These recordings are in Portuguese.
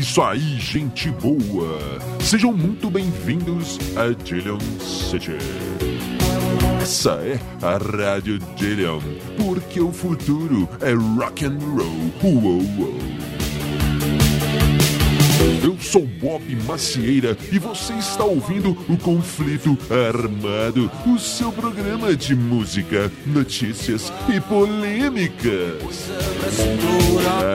isso aí, gente boa! Sejam muito bem-vindos a Dillion City. Essa é a Rádio Dillion, porque o futuro é rock and roll. Uou, uou. Eu sou Bob Macieira e você está ouvindo o Conflito Armado, o seu programa de música, notícias e polêmicas.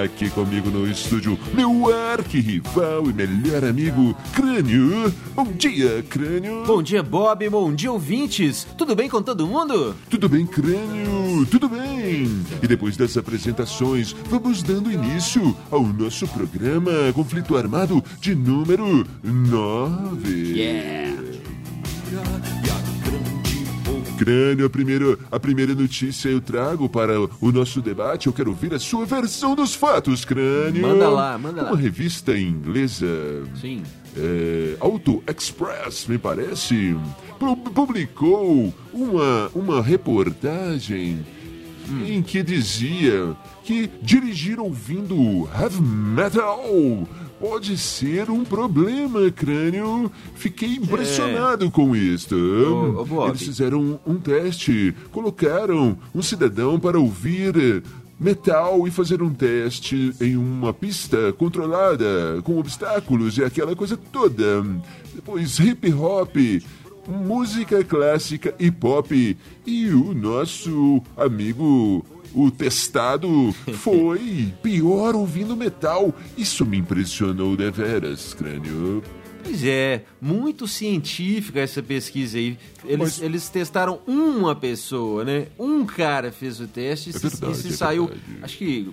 Aqui comigo no estúdio, meu arquirrival e melhor amigo, Crânio. Bom dia, Crânio. Bom dia, Bob. Bom dia, ouvintes. Tudo bem com todo mundo? Tudo bem, Crânio? Tudo bem. E depois das apresentações, vamos dando início ao nosso programa Conflito Armado de número 9. Yeah. Crânio, a primeira, a primeira notícia eu trago para o nosso debate. Eu quero ouvir a sua versão dos fatos, Crânio. Manda lá, manda lá. Uma revista inglesa. Sim. É, Auto Express, me parece, pu- publicou uma, uma reportagem em que dizia que dirigir ouvindo heavy metal pode ser um problema, crânio. Fiquei impressionado com isto. Ô, Bob. Eles fizeram um teste, colocaram um cidadão para ouvir metal e fazer um teste em uma pista controlada, com obstáculos e aquela coisa toda. Depois hip hop, música clássica e pop. E o nosso amigo, o testado, foi pior ouvindo metal. Isso me impressionou deveras, crânio. Pois é, muito científica essa pesquisa aí. Eles, Mas- eles testaram uma pessoa, né? Um cara fez o teste e É se, verdade, e se é saiu, verdade. acho que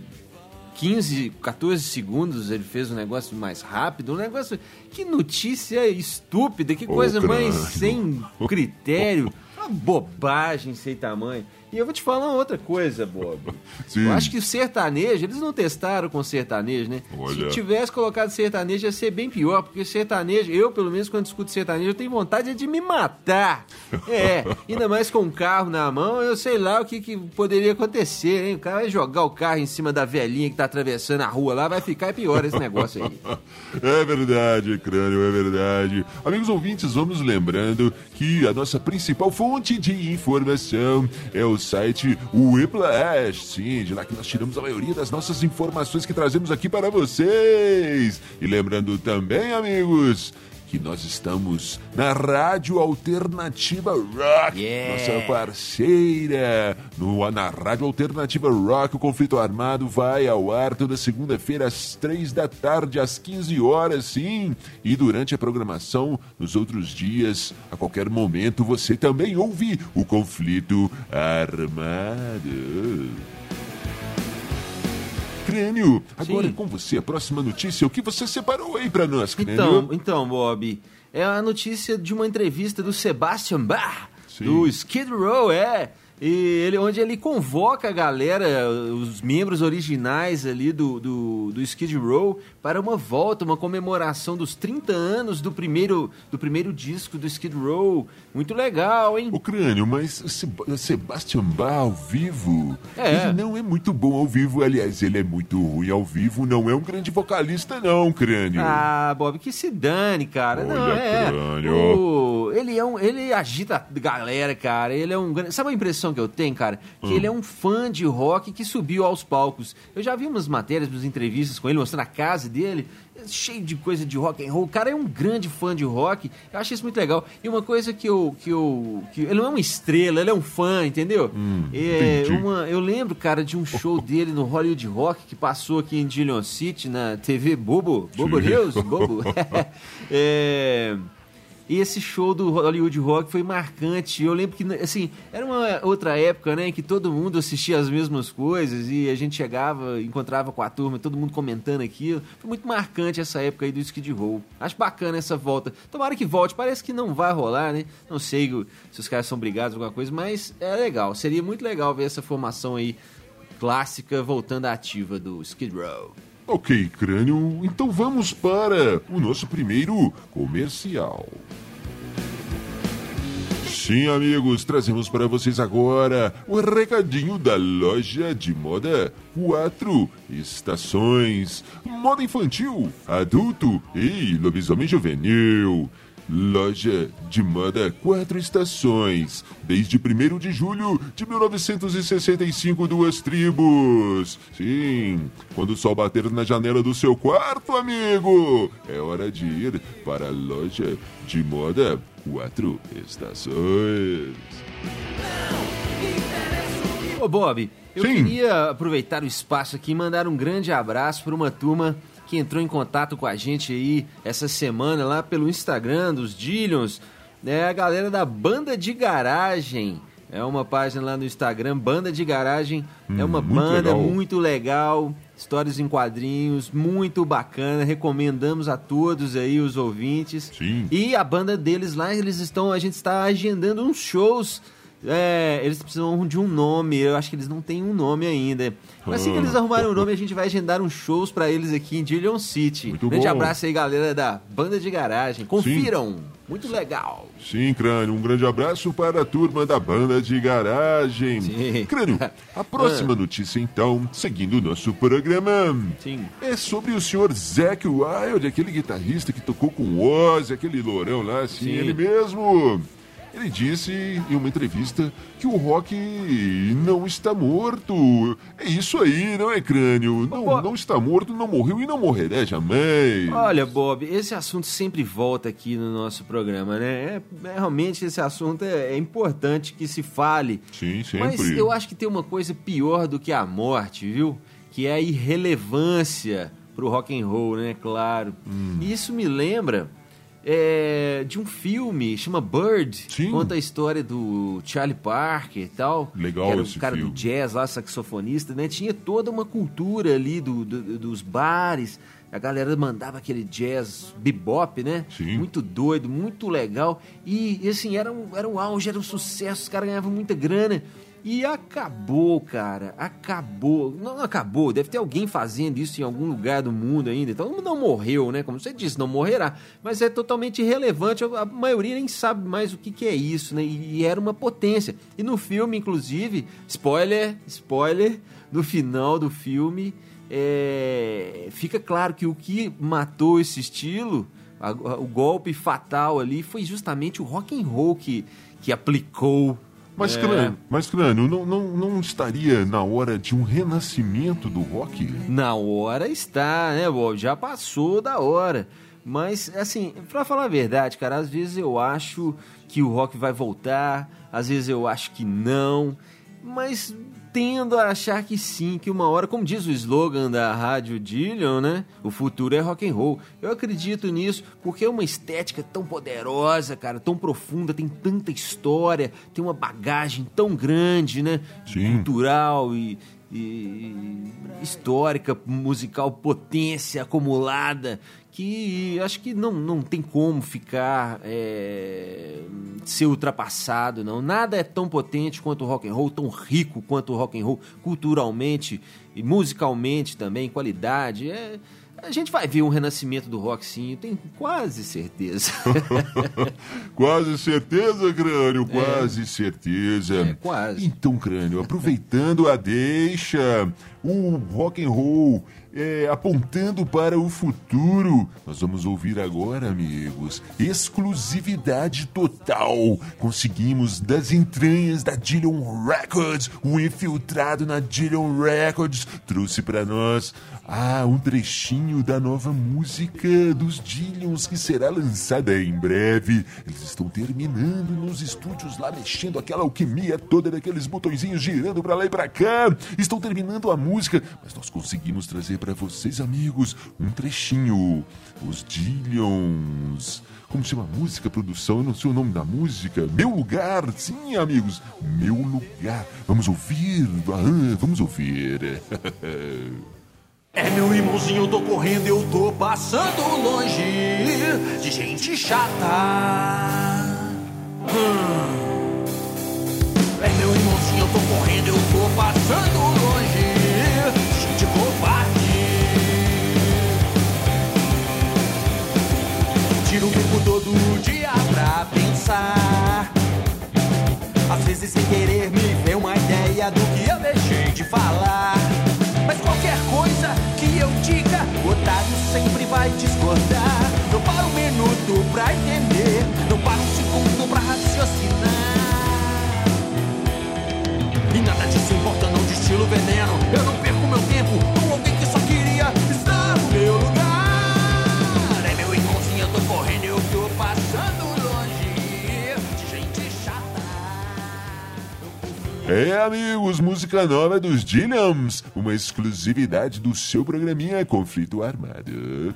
15, 14 segundos ele fez um negócio mais rápido. Um negócio. Que notícia estúpida, que coisa mais crânio. sem critério. Uma bobagem sem tamanho. E eu vou te falar uma outra coisa, Bob. Sim. Eu acho que o sertanejo, eles não testaram com sertanejo, né? Olha. Se tivesse colocado sertanejo ia ser bem pior, porque sertanejo, eu pelo menos quando escuto sertanejo, eu tenho vontade de me matar. É, ainda mais com um carro na mão, eu sei lá o que, que poderia acontecer, hein? O cara vai jogar o carro em cima da velhinha que tá atravessando a rua lá, vai ficar pior esse negócio aí. É verdade, crânio, é verdade. Amigos ouvintes, vamos lembrando que a nossa principal fonte de informação é o site Whiplash. Sim, de lá que nós tiramos a maioria das nossas informações que trazemos aqui para vocês. E lembrando também, amigos, que nós estamos na Rádio Alternativa Rock, Yeah. nossa parceira. No, na Rádio Alternativa Rock, o Conflito Armado vai ao ar toda segunda-feira às três da tarde, às 15 horas, sim. E durante a programação, nos outros dias, a qualquer momento, você também ouve o Conflito Armado. Crânio, agora Sim. é com você a próxima notícia. O que você separou aí pra nós, Crânio? Então, então, Bob, é a notícia de uma entrevista do Sebastian Bach, Sim. do Skid Row, é. E ele, onde ele convoca a galera, os membros originais ali do, do, do Skid Row, para uma volta, uma comemoração dos 30 anos do primeiro, do primeiro disco do Skid Row. Muito legal, hein? O crânio, mas Seb- Sebastian Bach ao vivo, É. ele não é muito bom ao vivo. Aliás, ele é muito ruim ao vivo. Não é um grande vocalista, não, crânio. Ah, Bob, que se dane, cara. não, Olha, é. crânio. O- ele é um. Ele agita a galera, cara. Ele é um grande. Sabe a impressão que eu tenho, cara? Que Hum. ele é um fã de rock que subiu aos palcos. Eu já vi umas matérias, umas entrevistas com ele, mostrando a casa dele, cheio de coisa de rock and roll. O cara é um grande fã de rock. Eu acho isso muito legal. E uma coisa que eu. Que eu que ele não é uma estrela, ele é um fã, entendeu? é, Hum, entendi. uma, eu lembro, cara, de um show dele no Hollywood Rock que passou aqui em Dillon City, na TV Bobo, Bobo. News, Bobo. é, e esse show do Hollywood Rock foi marcante. Eu lembro que, assim, era uma outra época, né, que todo mundo assistia as mesmas coisas e a gente chegava, encontrava com a turma, todo mundo comentando aquilo. Foi muito marcante essa época aí do Skid Row. Acho bacana essa volta. Tomara que volte. Parece que não vai rolar, né? Não sei se os caras são brigados ou alguma coisa, mas é legal. Seria muito legal ver essa formação aí clássica voltando à ativa do Skid Row. Ok, crânio, então vamos para o nosso primeiro comercial. Sim, amigos, trazemos para vocês agora o recadinho da loja de moda Quatro Estações. Moda infantil, adulto e lobisomem juvenil. Loja de moda Quatro Estações. Desde 1 de julho de 1965, duas tribos. Sim, quando o sol bater na janela do seu quarto, amigo, é hora de ir para a loja de moda Quatro Estações. Ô Bob, eu Sim. queria aproveitar o espaço aqui e mandar um grande abraço para uma turma que entrou em contato com a gente aí essa semana lá pelo Instagram dos Dillions, né? A galera da Banda de Garagem. É uma página lá no Instagram, Banda de Garagem. é Hum, uma muito banda legal. muito legal, histórias em quadrinhos, muito bacana. Recomendamos a todos aí os ouvintes. Sim. E a banda deles lá, eles estão, a gente está agendando uns shows. É, eles precisam de um nome, eu acho que eles não têm um nome ainda. Mas assim que eles arrumarem um nome, a gente vai agendar uns shows pra eles aqui em Dillion City. Muito Grande bom. abraço aí, galera da Banda de Garagem. Confiram! Muito legal. Sim, Crânio, um grande abraço para a turma da banda de garagem. Sim. Crânio, a próxima notícia então, seguindo o nosso programa. Sim. É sobre o senhor Zac Wild, aquele guitarrista que tocou com o Ozzy, aquele lourão lá, assim, Sim. ele mesmo. Ele disse em uma entrevista que o rock não está morto. É isso aí, não é crânio? Não, Bob. não está morto, não morreu e não morrerá jamais. Olha, Bob, esse assunto sempre volta aqui no nosso programa, né? É, é, realmente esse assunto é, é importante que se fale. Sim, sempre. Mas eu acho que tem uma coisa pior do que a morte, viu? Que é a irrelevância pro rock and roll, né? Claro. Hum. E isso me lembra é, de um filme, chama Bird. Sim. Conta a história do Charlie Parker e tal. Legal que era o cara filme. do jazz lá, saxofonista, né? Tinha toda uma cultura ali do, do- dos bares. A galera mandava aquele jazz bebop, né? Sim. Muito doido, muito legal. E, e, assim, era um, era um auge, era um sucesso, os caras ganhavam muita grana. E acabou, cara. Acabou. Não acabou, deve ter alguém fazendo isso em algum lugar do mundo ainda. Então não morreu, né? Como você disse, não morrerá. Mas é totalmente irrelevante. A maioria nem sabe mais o que, que é isso, né? E, e era uma potência. E no filme, inclusive, spoiler, spoiler, no final do filme, é, fica claro que o que matou esse estilo, a- a- o golpe fatal ali, foi justamente o rock and roll que, que aplicou. Mas, é, crânio, mas, crânio não, não, não estaria na hora de um renascimento do rock? Na hora está, né, Bob? Já passou da hora. Mas, assim, pra falar a verdade, cara, às vezes eu acho que o rock vai voltar, às vezes eu acho que não, mas tendo a achar que sim, que uma hora, como diz o slogan da rádio Dillion, né? O futuro é rock and roll. Eu acredito nisso porque é uma estética tão poderosa, cara, tão profunda, tem tanta história, tem uma bagagem tão grande, né? Sim. Cultural e, e histórica, musical, potência acumulada, que acho que não, não tem como ficar é, ser ultrapassado, não. Nada é tão potente quanto o rock and roll, tão rico quanto o rock and roll, culturalmente e musicalmente também, qualidade. É, a gente vai ver um renascimento do rock, sim, eu tenho quase certeza. Quase certeza, crânio, quase certeza. É, quase. Então, crânio, aproveitando a deixa, o rock and roll é, apontando para o futuro. Nós vamos ouvir agora, amigos, exclusividade total. Conseguimos das entranhas da Dillion Records, um infiltrado na Dillion Records trouxe para nós ah, um trechinho da nova música dos Dillions que será lançada em breve. Eles estão terminando nos estúdios lá, mexendo aquela alquimia toda daqueles botõezinhos girando pra lá e pra cá. Estão terminando a música, mas nós conseguimos trazer pra vocês, amigos, um trechinho. Os Dillions. Como chama a música, produção? Eu não sei o nome da música. Meu lugar, sim, amigos. Meu lugar. Vamos ouvir. Ah, vamos ouvir. É meu irmãozinho, eu tô correndo, eu tô passando longe de gente chata. Sem querer me vem uma ideia do que eu deixei de falar. Mas qualquer coisa que eu diga, o otário sempre vai discordar. Não para um minuto pra entender, não para um segundo pra raciocinar. E nada disso importa, não de estilo veneno. Eu não perco meu tempo É, amigos, música nova dos Dilliams, uma exclusividade do seu programinha Conflito Armado.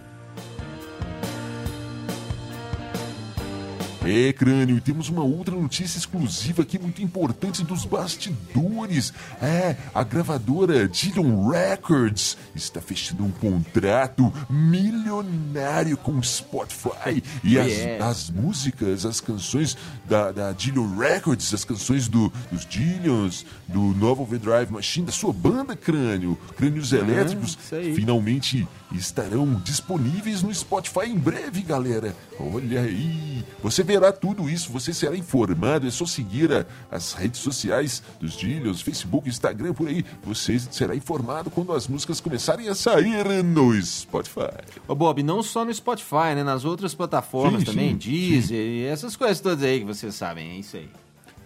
É, Crânio, e temos uma outra notícia exclusiva aqui muito importante dos bastidores. É, a gravadora Dillion Records está fechando um contrato milionário com o Spotify. E as, Yeah. as músicas, as canções da, da Dillion Records, as canções do, dos Dillions, do novo Overdrive Machine, da sua banda Crânio, Crânios Elétricos, finalmente estarão disponíveis no Spotify em breve, galera. Olha aí, você verá tudo isso, você será informado. É só seguir a- as redes sociais dos Dillions, Facebook, Instagram, por aí. Você será informado quando as músicas começarem a sair no Spotify. Ô, Bob, não só no Spotify, né? Nas outras plataformas Sim, também, sim, Deezer e essas coisas todas aí que vocês sabem, é isso aí.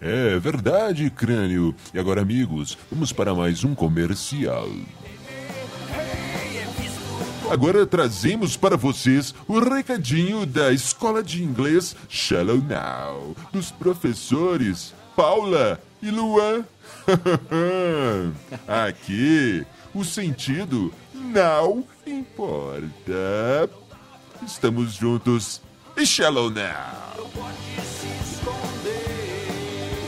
É verdade, crânio. E agora, amigos, vamos para mais um comercial. Agora trazemos para vocês o recadinho da escola de inglês Shallow Now, dos professores Paula e Luan. Aqui, o sentido não importa. Estamos juntos e Shallow Now.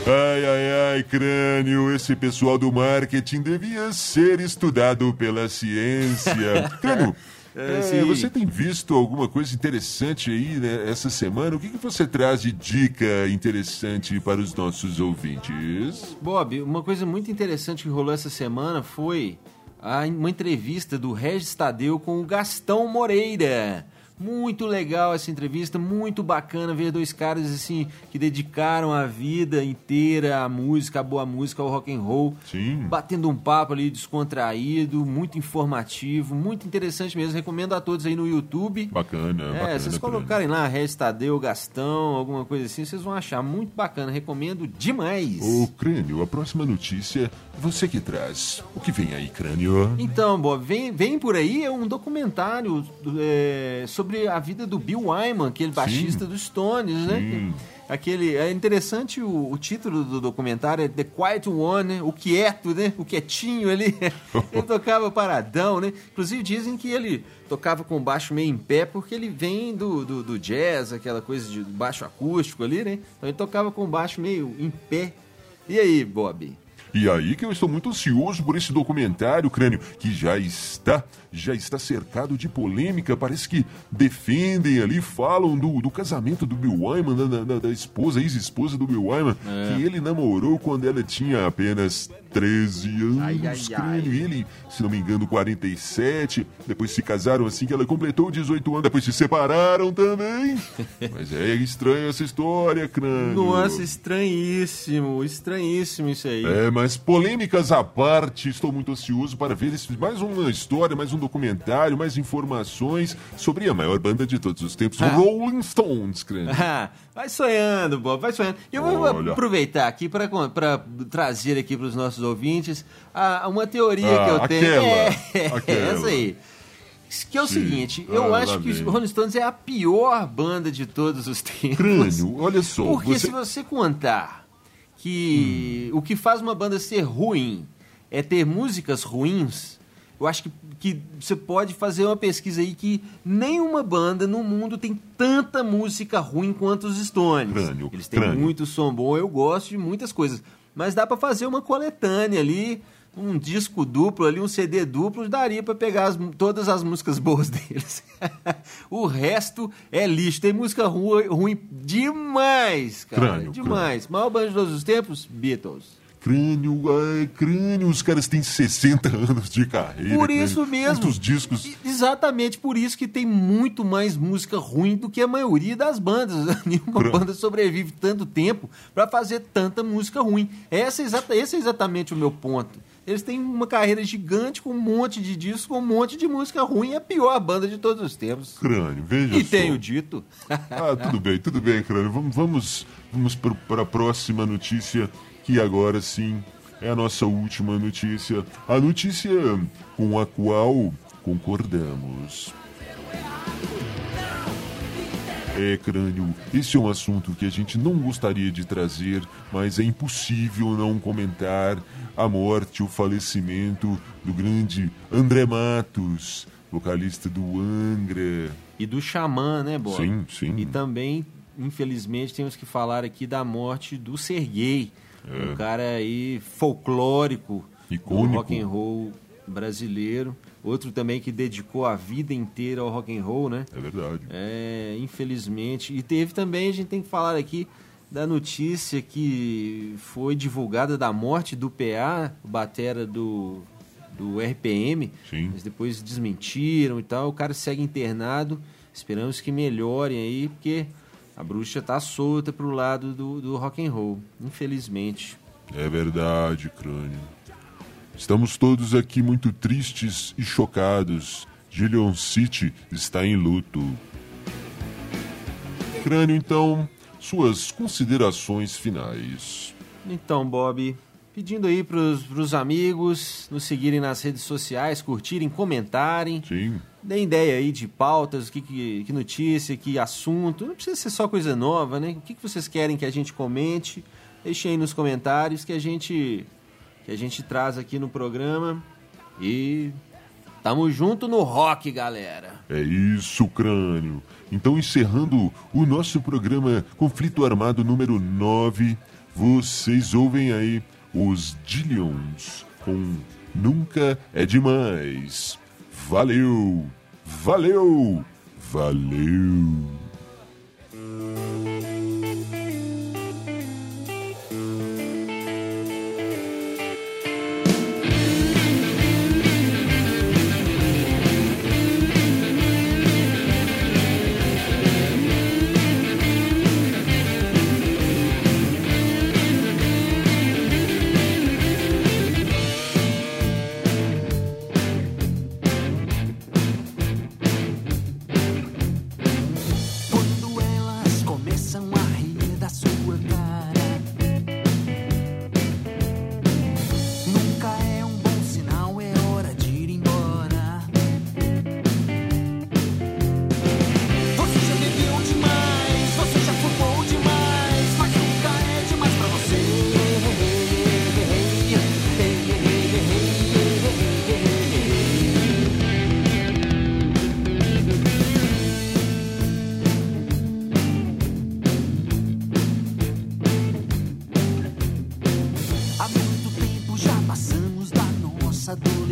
Ai, ai, ai, crânio, esse pessoal do marketing devia ser estudado pela ciência. crânio, É, é, você tem visto alguma coisa interessante aí né, essa semana? O que, que você traz de dica interessante para os nossos ouvintes? Bob, uma coisa muito interessante que rolou essa semana foi a- uma entrevista do Regis Tadeu com o Gastão Moreira. Muito legal essa entrevista, muito bacana ver dois caras assim que dedicaram a vida inteira à música, à boa música, ao rock and roll, Sim. batendo um papo ali descontraído, muito informativo, muito interessante mesmo. Recomendo a todos aí no YouTube. Bacana, É, bacana. vocês colocarem lá Regis Tadeu, Gastão, alguma coisa assim, vocês vão achar muito bacana. Recomendo demais. Ô, crânio, a próxima notícia, você que traz. O que vem aí, crânio? Então, Bob, vem, vem por aí é um documentário é, sobre a vida do Bill Wyman, aquele baixista dos Stones, né? Sim. Aquele, é interessante o, o título do documentário, é The Quiet One, né? O quieto, né? O quietinho ali. ele tocava paradão, né? Inclusive dizem que ele tocava com baixo meio em pé porque ele vem do, do, do jazz, aquela coisa de baixo acústico ali, né? Então ele tocava com baixo meio em pé. E aí, Bob? E aí que eu estou muito ansioso por esse documentário, Crânio, que já está, já está cercado de polêmica. Parece que defendem ali, falam do, do casamento do Bill Wyman, da, da- da esposa, ex-esposa do Bill Wyman, É. que ele namorou quando ela tinha apenas 13 anos, Ai, ai, Crânio. ai. E ele, se não me engano, 47. Depois se casaram assim que ela completou 18 anos, depois se separaram também. Mas é estranha essa história, Crânio. Nossa, estranhíssimo, estranhíssimo isso aí. É, mas polêmicas à parte, estou muito ansioso para ver esse- mais uma história, mais um documentário, mais informações sobre a maior banda de todos os tempos, Ah. Rolling Stones, crânio. Ah, vai sonhando, Bob, vai sonhando. E eu vou Olha. aproveitar aqui para trazer aqui para os nossos ouvintes ah, uma teoria Ah, que eu tenho. aquela, é, aquela. essa aí. Que é o Sim. seguinte, eu Ah, acho que os. Rolling Stones é a pior banda de todos os tempos. Crânio, olha só. Porque você... se você contar que o que faz uma banda ser ruim é ter músicas ruins, eu acho que, que você pode fazer uma pesquisa aí que nenhuma banda no mundo tem tanta música ruim quanto os Stones. Crânio, Eles têm crânio. muito som bom, eu gosto de muitas coisas. Mas dá pra fazer uma coletânea ali, um disco duplo ali, um CD duplo, daria pra pegar as- todas as músicas boas deles. o resto é lixo. Tem música ruim, ruim demais, cara. Crânio, demais. Maior banda de todos os tempos, Beatles. Crânio, ai, crânio, os caras têm 60 anos de carreira. Por crânio. isso mesmo. Quantos discos. Exatamente por isso que tem muito mais música ruim do que a maioria das bandas. Nenhuma Pra- banda sobrevive tanto tempo para fazer tanta música ruim. Essa é exata- esse é exatamente o meu ponto. Eles têm uma carreira gigante com um monte de discos, com um monte de música ruim. É a pior banda de todos os tempos. Crânio, veja E só. tenho dito. Ah, tudo bem, tudo bem, Crânio. Vamos, vamos, vamos para a próxima notícia, que agora sim é a nossa última notícia. A notícia com a qual concordamos. É, Crânio, esse é um assunto que a gente não gostaria de trazer, mas é impossível não comentar a morte, o falecimento do grande André Matos, vocalista do Angra. E do Xamã, né, Bob? Sim, sim. E também, infelizmente, temos que falar aqui da morte do Serguei, um cara aí folclórico Icônico. do rock and roll brasileiro. Outro também que dedicou a vida inteira ao rock and roll, né? É verdade. É, infelizmente. E teve também, a gente tem que falar aqui da notícia que foi divulgada da morte do PA, o batera do, do RPM. Sim. Mas depois desmentiram e tal. O cara segue internado. Esperamos que melhorem aí, porque a bruxa tá solta pro lado do, do rock and roll, infelizmente. É verdade, crânio. Estamos todos aqui muito tristes e chocados. Gillian City está em luto. Crânio, então, suas considerações finais. Então, Bob, pedindo aí pros, pros amigos nos seguirem nas redes sociais, curtirem, comentarem. Sim, Dê ideia aí de pautas, que, que, que notícia, que assunto. Não precisa ser só coisa nova, né? O que, que vocês querem que a gente comente? Deixem aí nos comentários que a gente que a gente traz aqui no programa. E tamo junto no rock, galera. é isso, crânio. Então, encerrando o nosso programa Conflito Armado número 9, vocês ouvem aí os Dillions com Nunca é Demais. Valeu! Valeu! Valeu!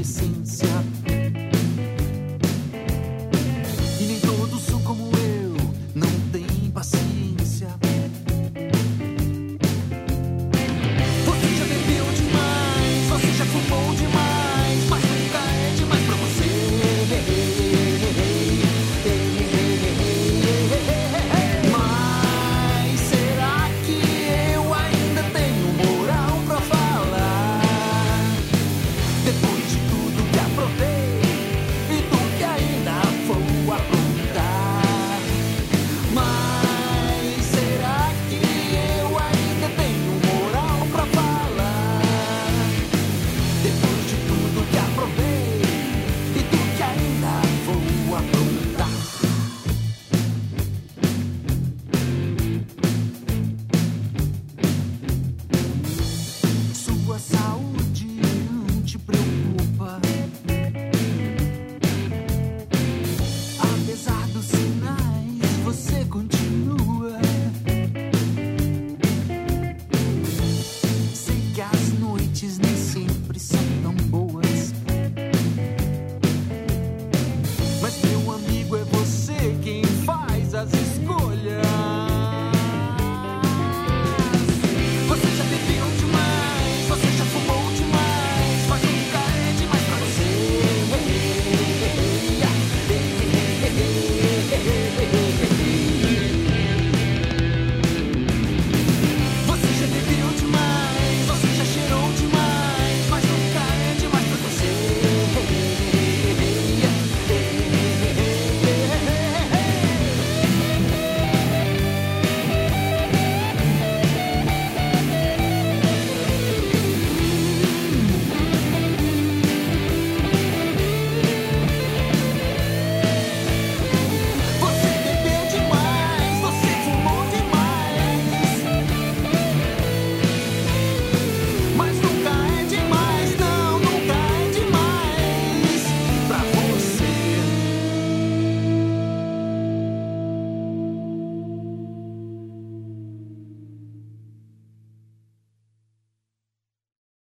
Seems.